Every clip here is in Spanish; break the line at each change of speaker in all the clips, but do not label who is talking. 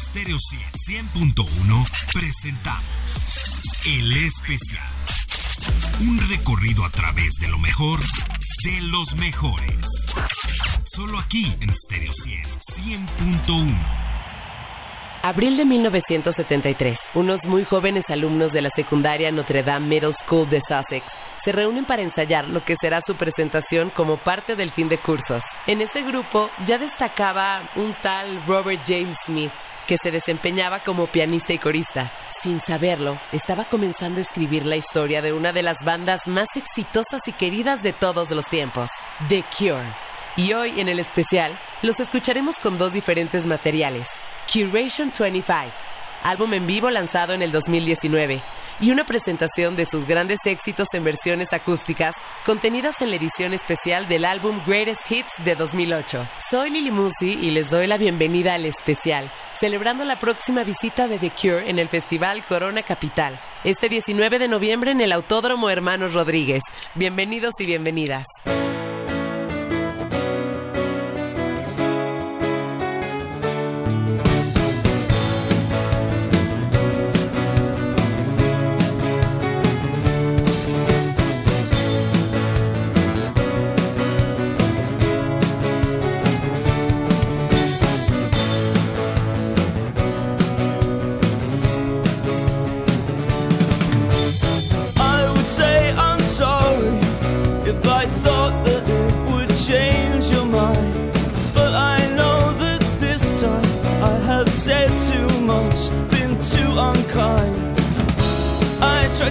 Stereo 100.1 presentamos El Especial. Un recorrido a través de lo mejor de los mejores. Solo aquí en Stereo 100.1.
Abril de 1973. Unos muy jóvenes alumnos de la secundaria Notre Dame Middle School de Sussex se reúnen para ensayar lo que será su presentación como parte del fin de cursos. En ese grupo ya destacaba un tal Robert James Smith, que se desempeñaba como pianista y corista. Sin saberlo, estaba comenzando a escribir la historia de una de las bandas más exitosas y queridas de todos los tiempos, The Cure. Y hoy en el especial los escucharemos con dos diferentes materiales. Curation 25, álbum en vivo lanzado en el 2019, y una presentación de sus grandes éxitos en versiones acústicas contenidas en la edición especial del álbum Greatest Hits de 2008. Soy Lily Musi y les doy la bienvenida al especial, celebrando la próxima visita de The Cure en el Festival Corona Capital, este 19 de noviembre en el Autódromo Hermanos Rodríguez. Bienvenidos y bienvenidas.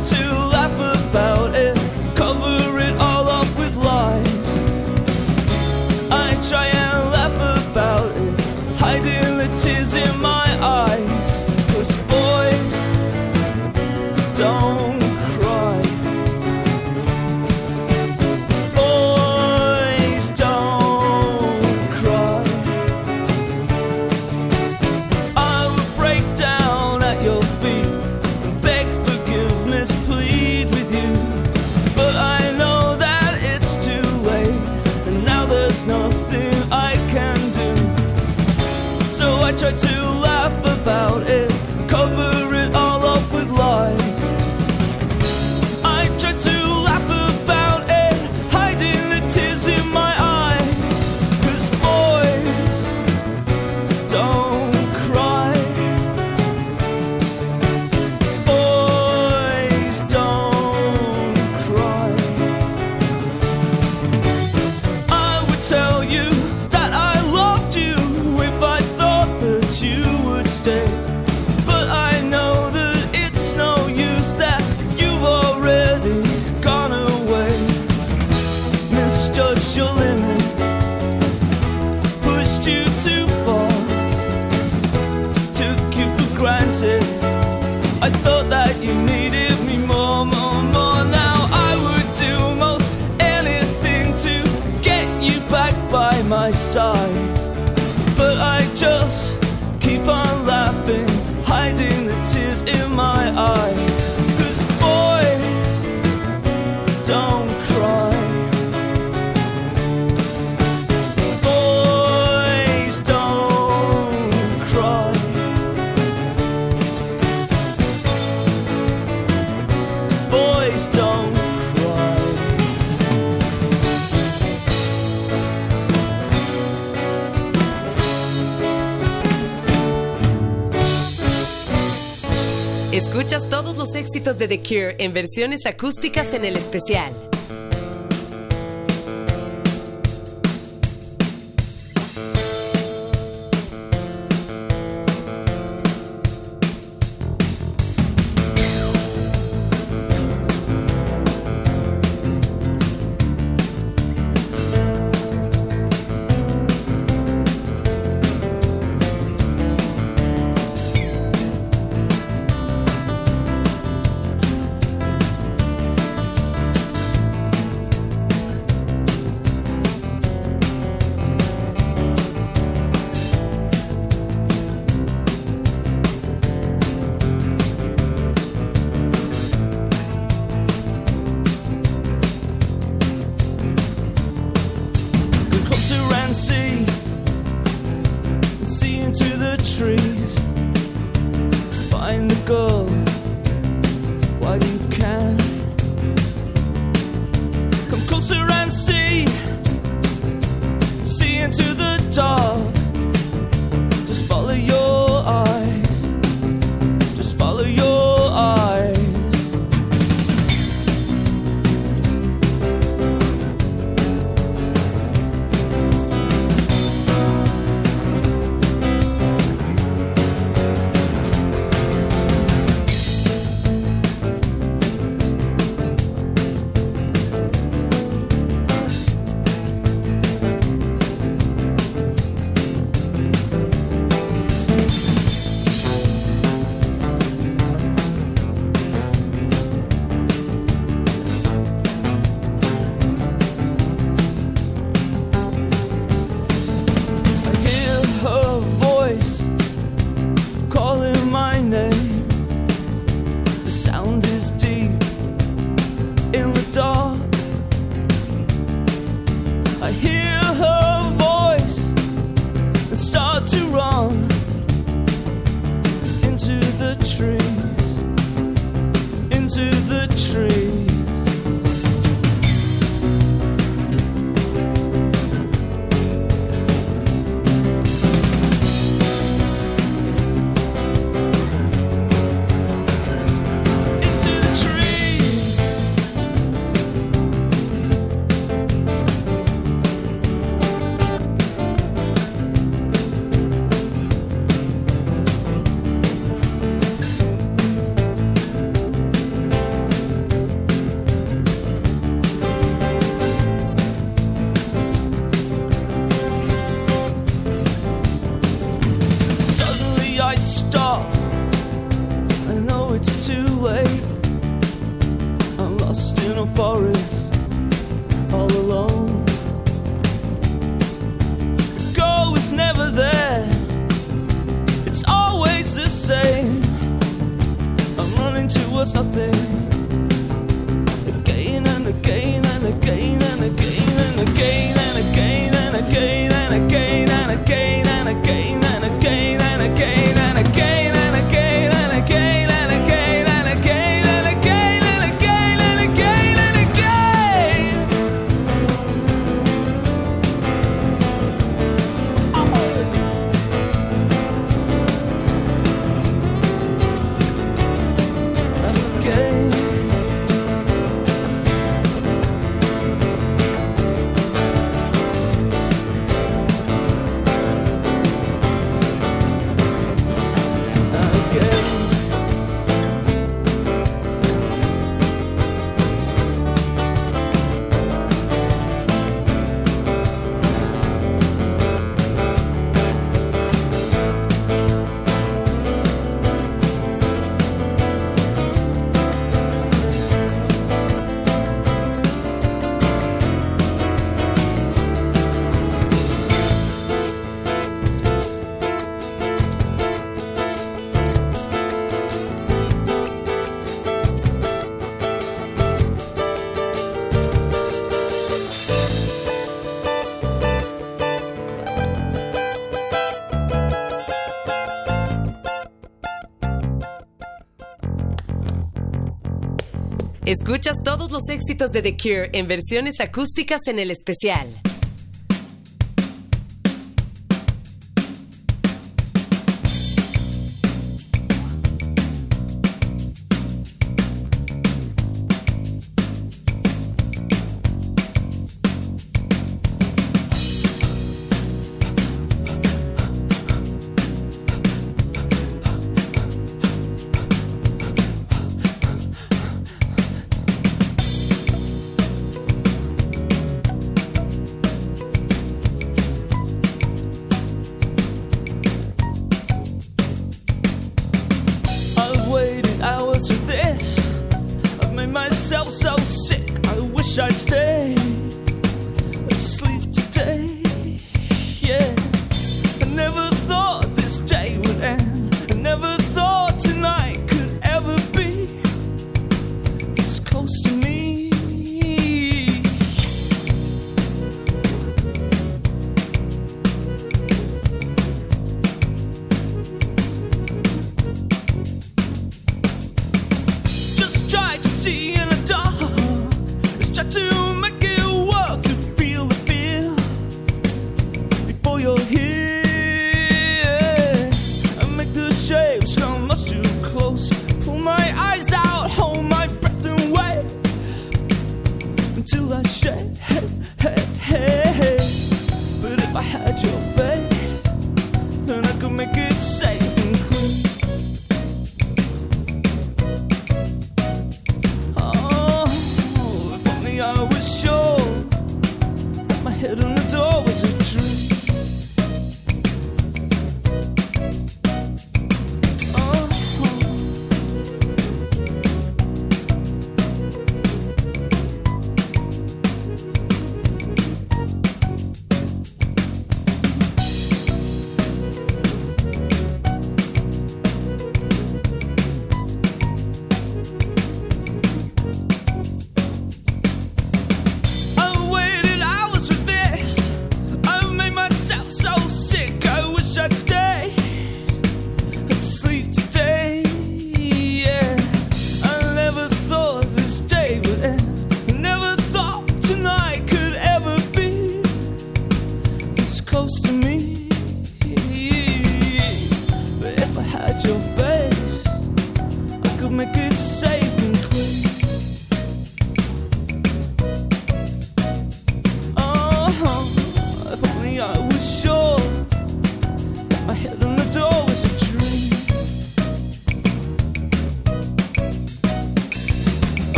Escuchas de The Cure en versiones acústicas en el especial.
Escuchas todos los éxitos de The Cure en versiones acústicas en el especial.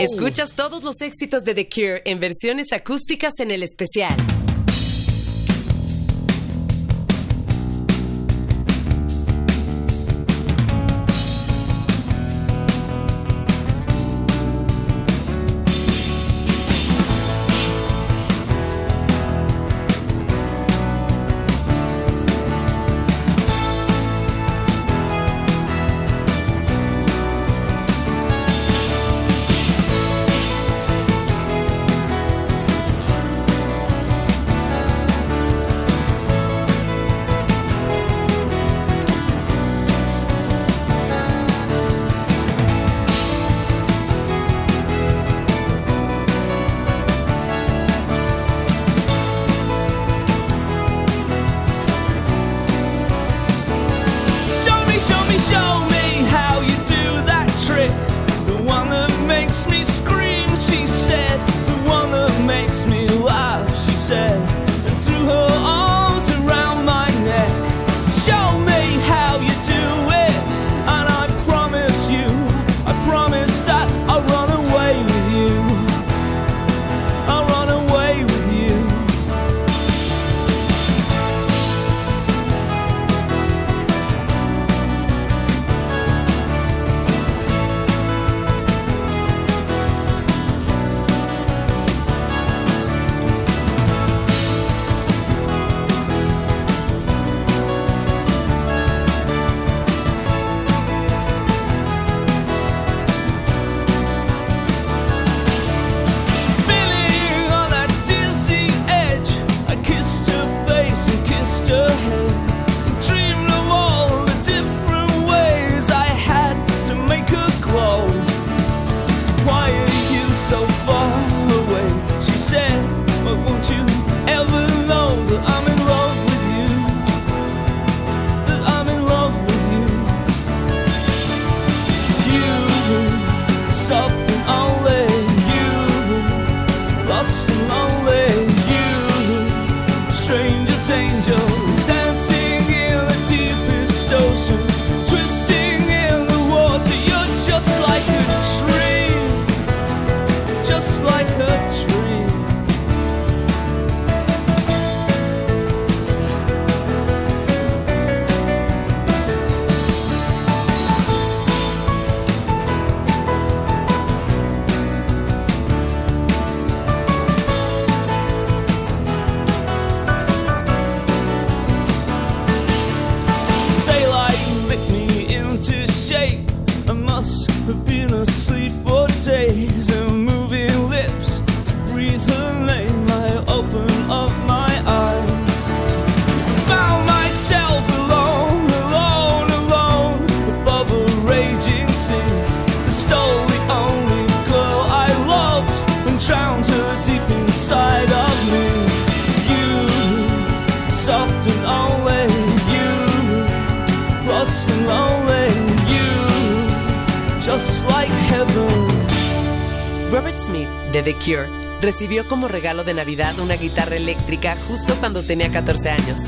Escuchas todos los éxitos de The Cure en versiones acústicas en el especial. Recibió como regalo de Navidad una guitarra eléctrica justo cuando tenía 14 años.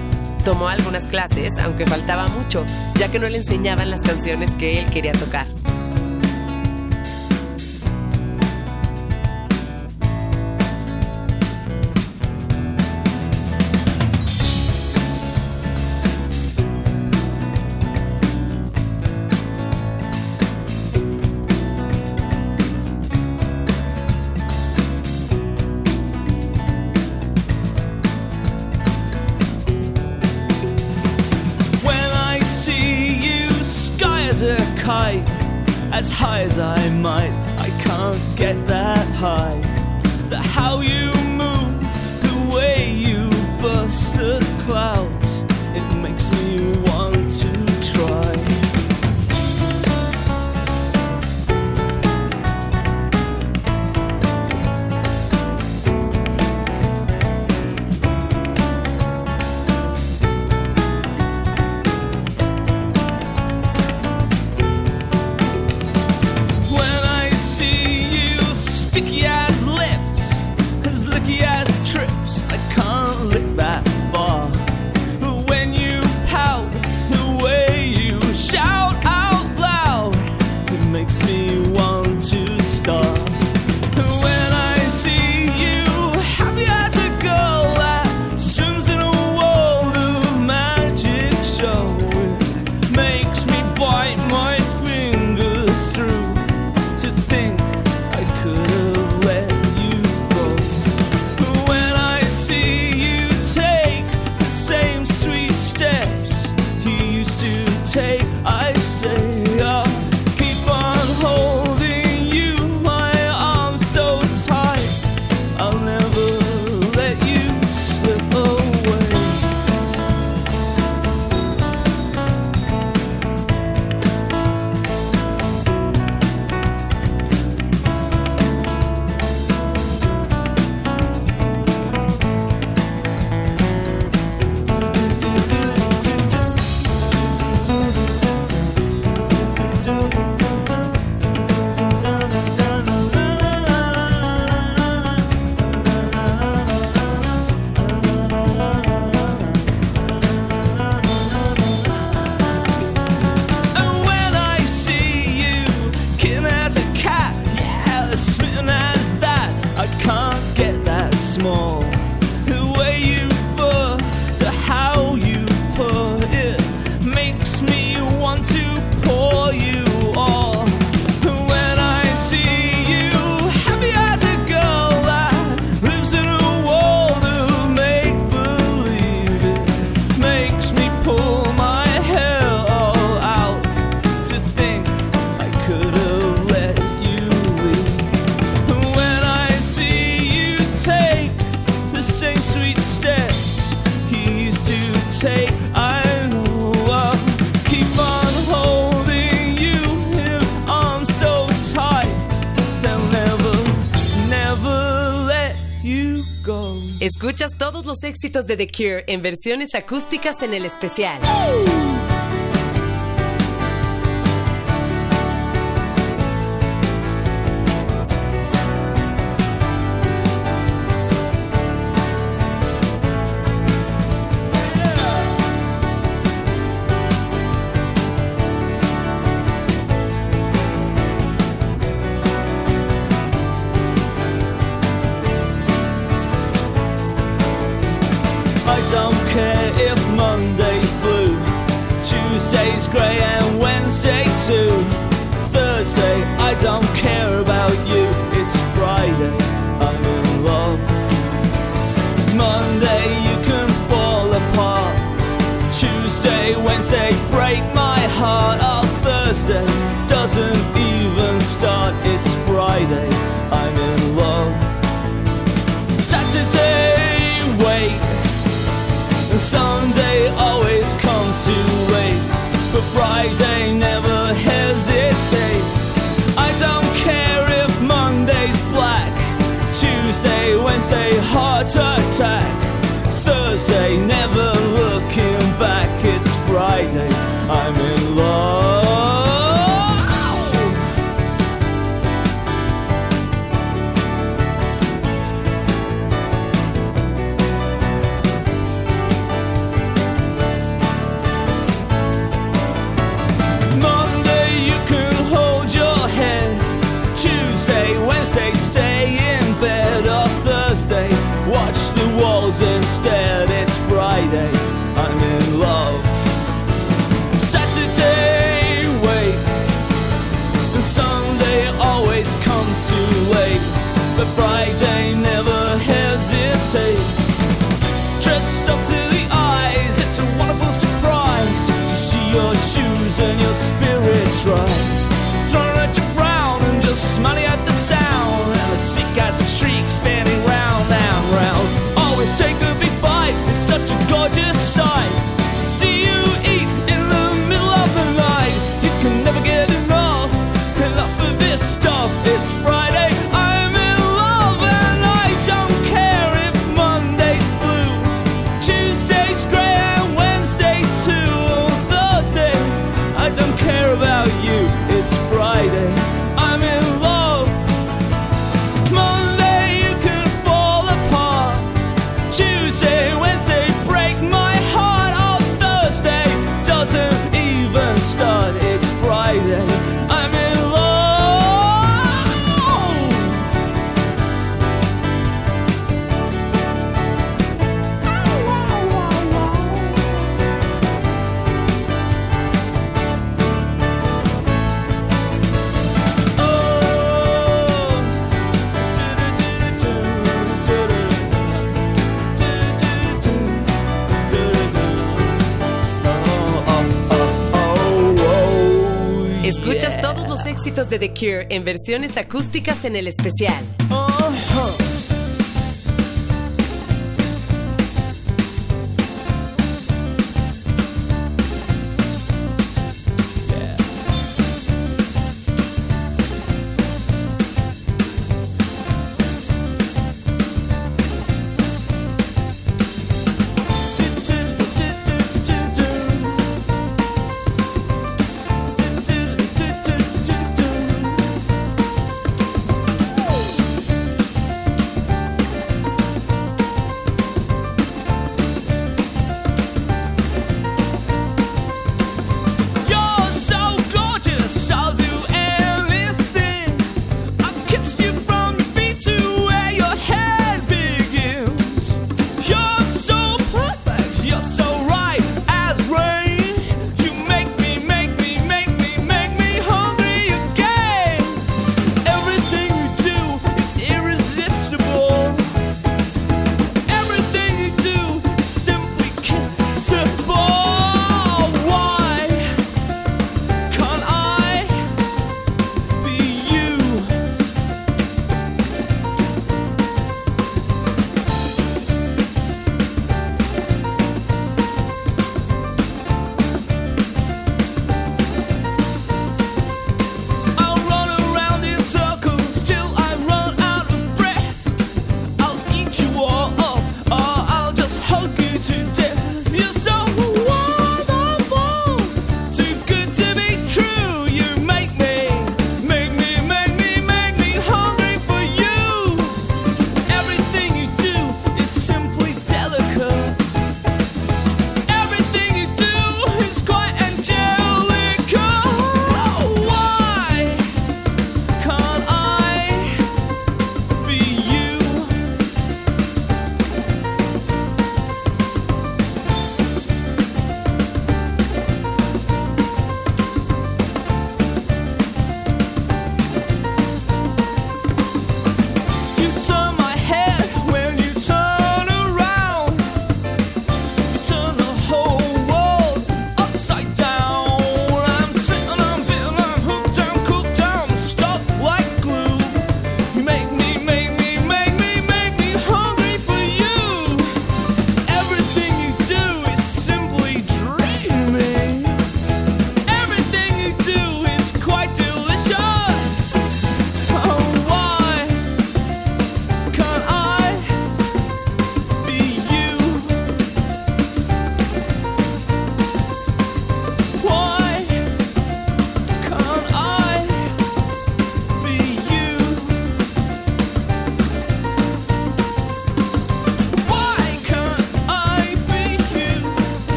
Tomó algunas clases, aunque faltaba mucho, ya que no le enseñaban las canciones que él quería tocar. as high as
I might. I can't get that high. The how you move, the way you burst the cloud. éxitos de The
Cure en versiones acústicas en el especial. En versiones acústicas en el especial.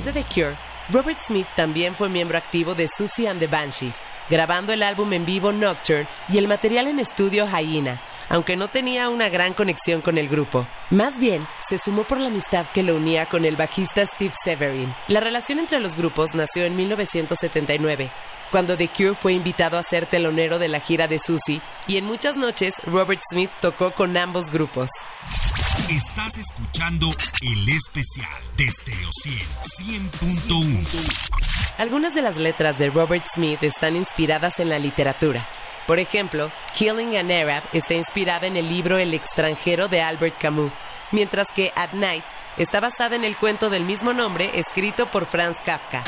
Cure, Robert Smith también fue miembro activo de Susie and the Banshees, grabando el álbum en vivo Nocturne y el material en estudio Hyena, aunque no tenía una gran conexión con el grupo. Más bien, se sumó por la amistad que lo unía con el bajista Steve Severin. La relación entre los grupos nació en 1979, cuando The Cure fue invitado a ser telonero de la gira de Susie, y en muchas noches Robert Smith tocó con ambos grupos.
Estás escuchando el especial de Stereo 100, 100.1.
Algunas de las letras de Robert Smith están inspiradas en la literatura. Por ejemplo, Killing an Arab está inspirada en el libro El extranjero de Albert Camus, mientras que At Night está basada en el cuento del mismo nombre escrito por Franz Kafka.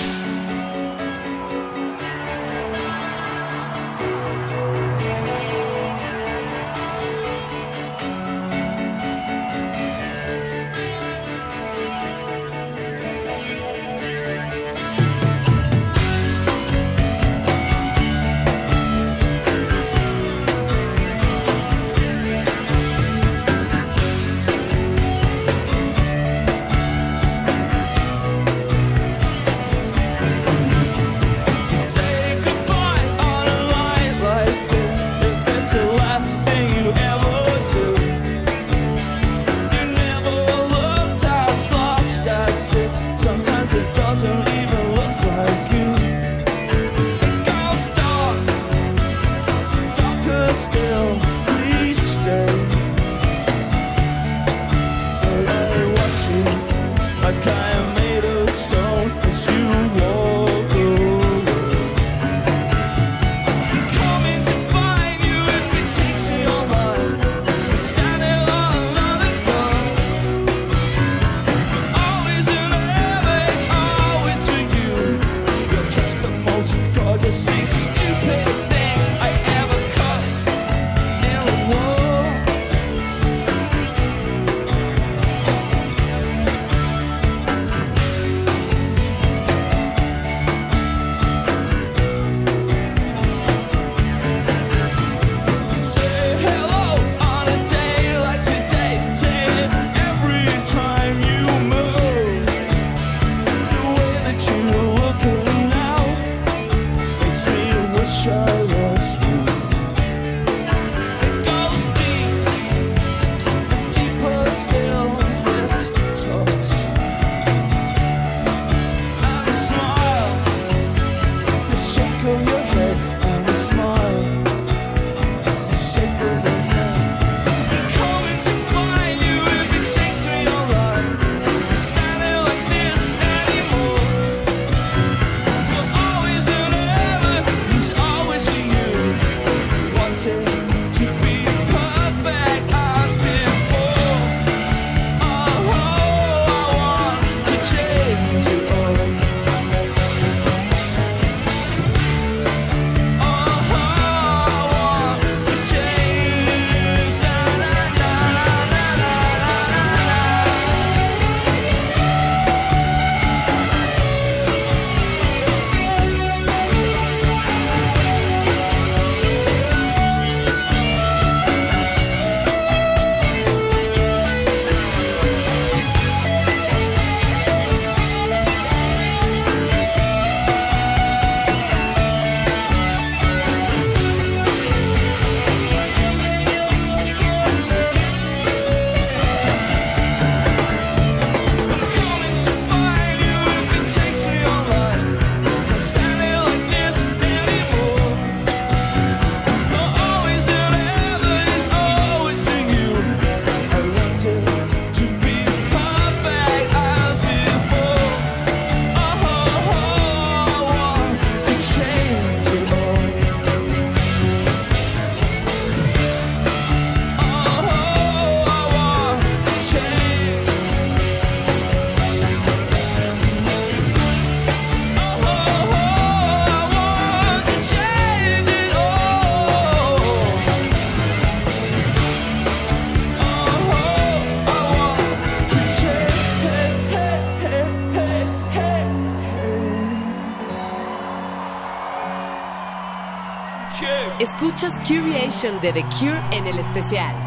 De The Cure en el especial.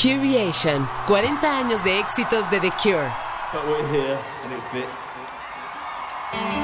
Curation, 40 años de éxitos de The Cure.
But we're here and it fits.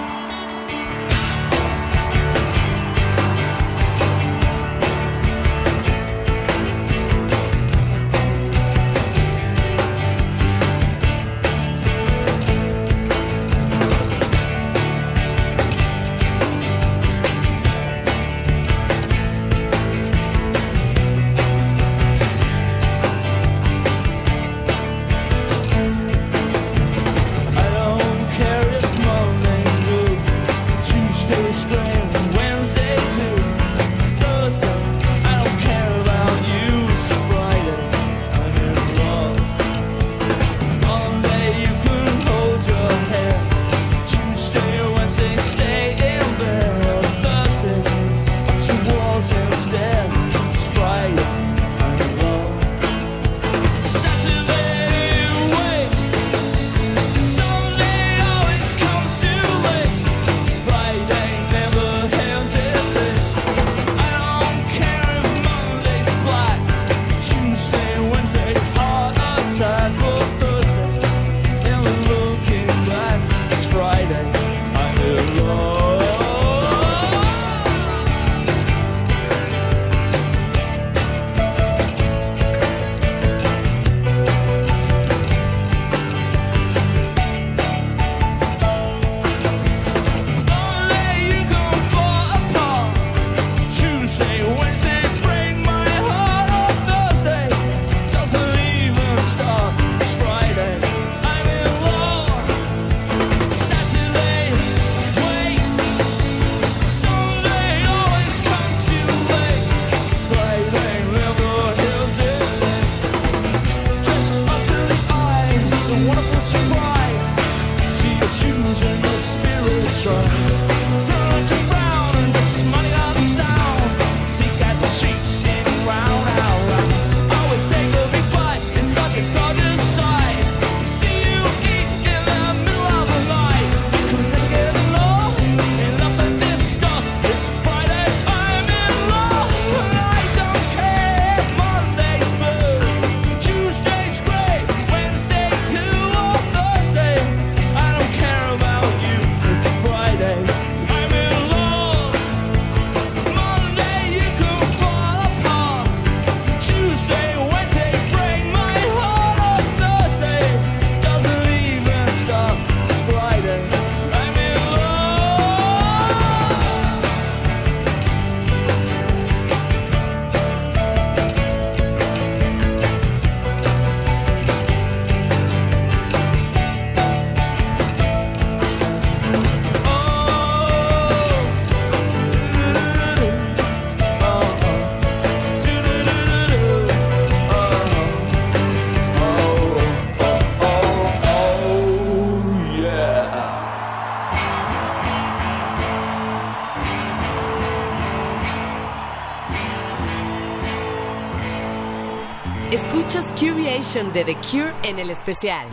De The Cure en el especial.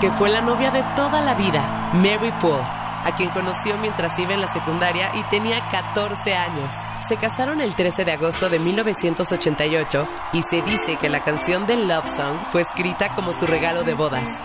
Que fue la novia de toda la vida, Mary Paul, a quien conoció mientras iba en la secundaria y tenía 14 años. Se casaron el 13 de agosto de 1988 y se dice que la canción de Love Song fue escrita como su regalo de bodas.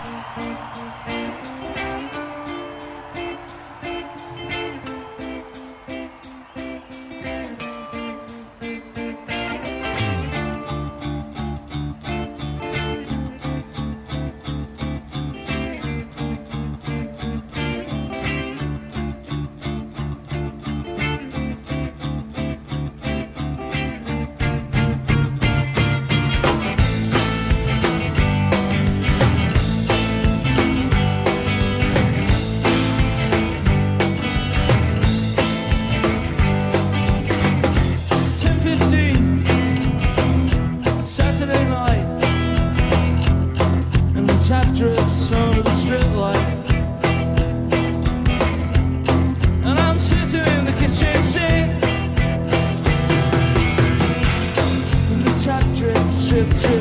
to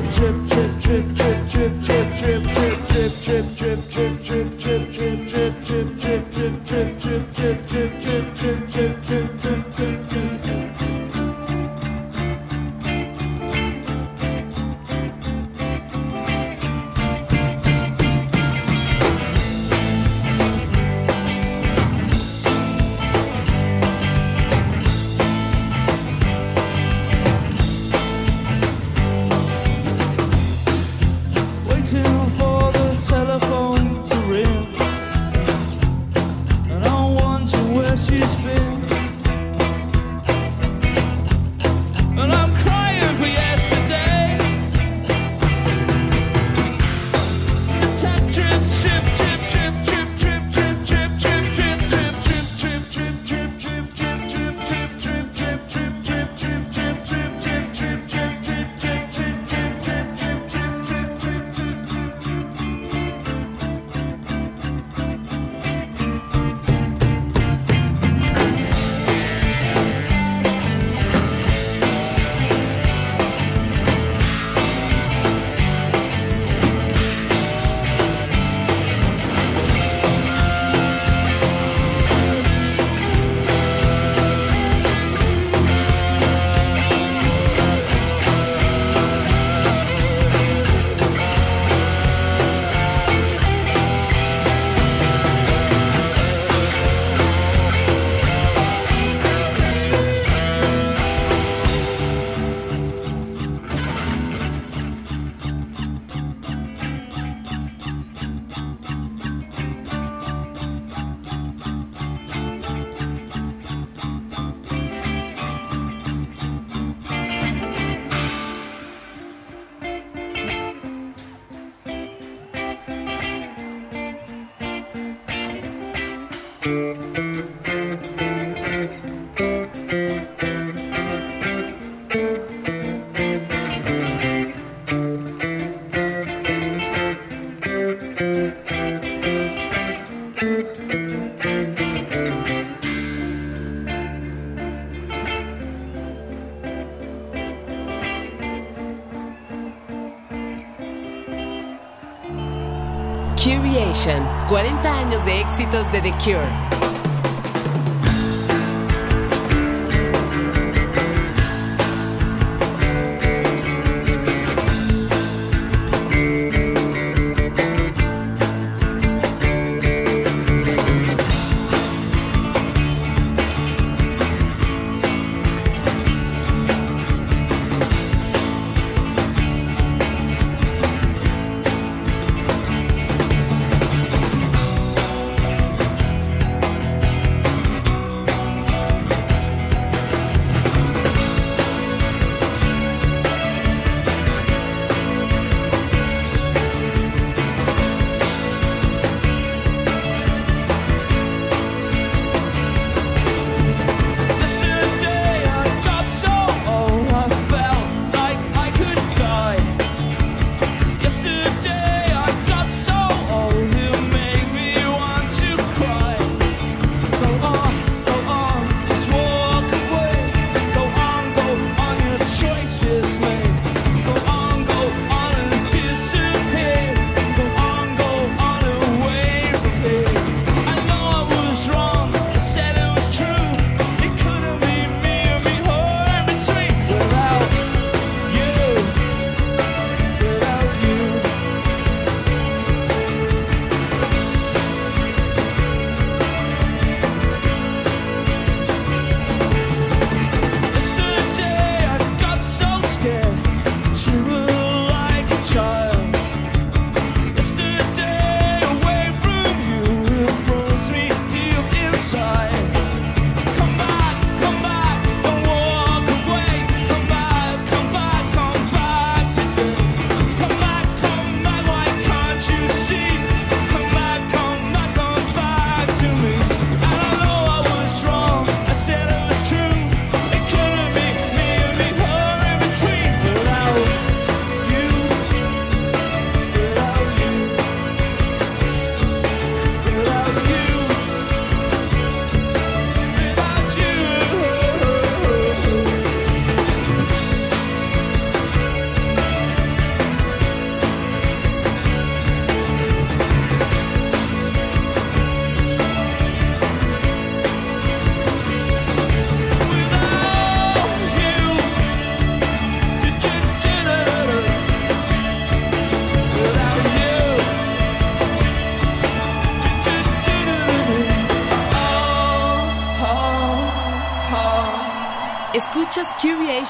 Curiation, 40 años de éxitos de The Cure.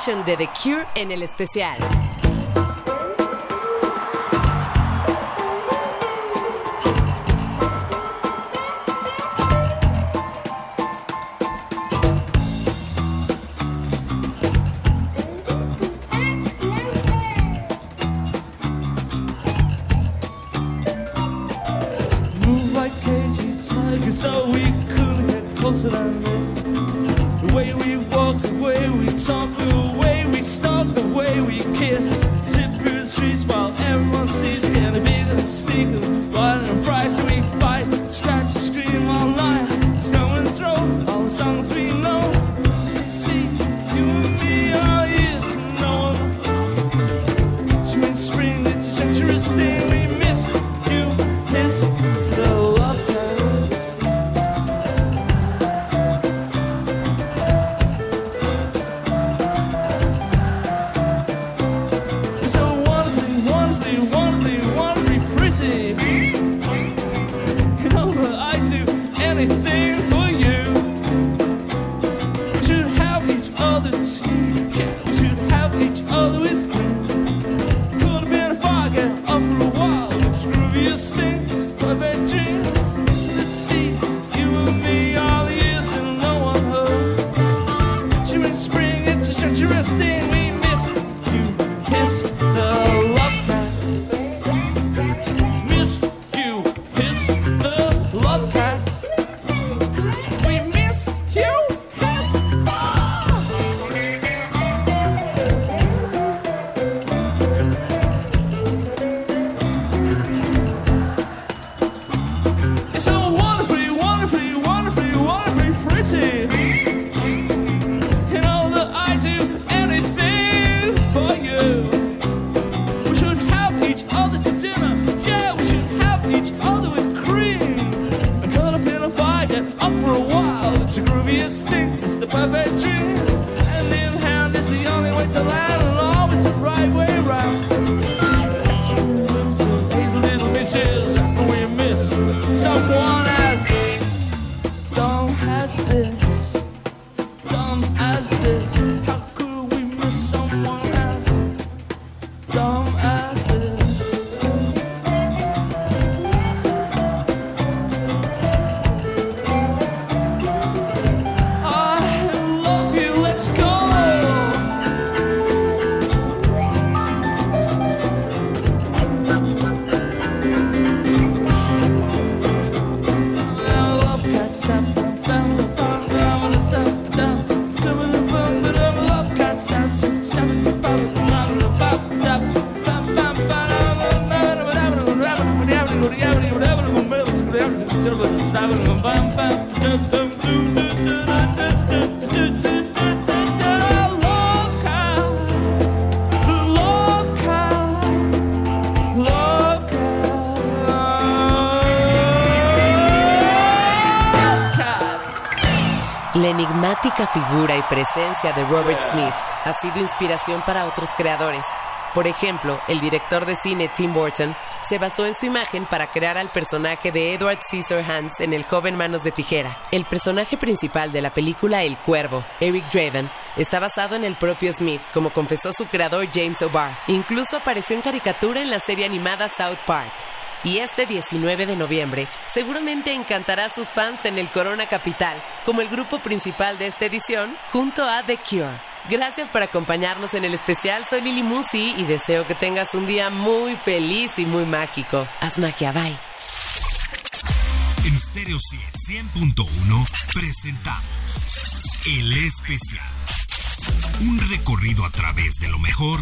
De The Cure en el especial. Figura y presencia de Robert Smith ha sido inspiración para otros creadores. Por ejemplo, el director de cine Tim Burton se basó en su imagen para crear al personaje de Edward Scissorhands en El joven manos de tijera. El personaje principal de la película El Cuervo, Eric Draven, está basado en el propio Smith, como confesó su creador James O'Barr. Incluso apareció en caricatura en la serie animada South Park. Y este 19 de noviembre seguramente encantará a sus fans en el Corona Capital, como el grupo principal de esta edición, junto a The Cure. Gracias por acompañarnos en el especial. Soy Lili Musi y deseo que tengas un día muy feliz y muy mágico. Haz magia, bye.
En Stereo 100.1 presentamos El Especial. Un recorrido a través de lo mejor